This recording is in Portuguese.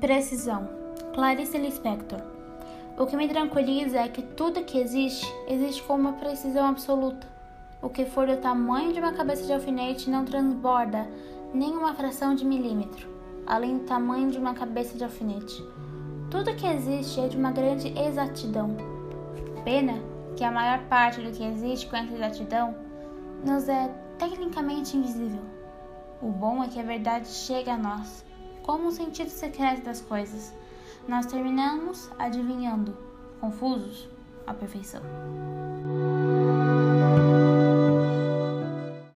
Precisão. Clarice Lispector. O que me tranquiliza é que tudo que existe, existe com uma precisão absoluta. O que for do tamanho de uma cabeça de alfinete não transborda nem uma fração de milímetro, além do tamanho de uma cabeça de alfinete. Tudo que existe é de uma grande exatidão. Pena que a maior parte do que existe com essa exatidão nos é tecnicamente invisível. O bom é que a verdade chega a nós como um sentido secreto das coisas. Nós terminamos adivinhando, confusos, a perfeição.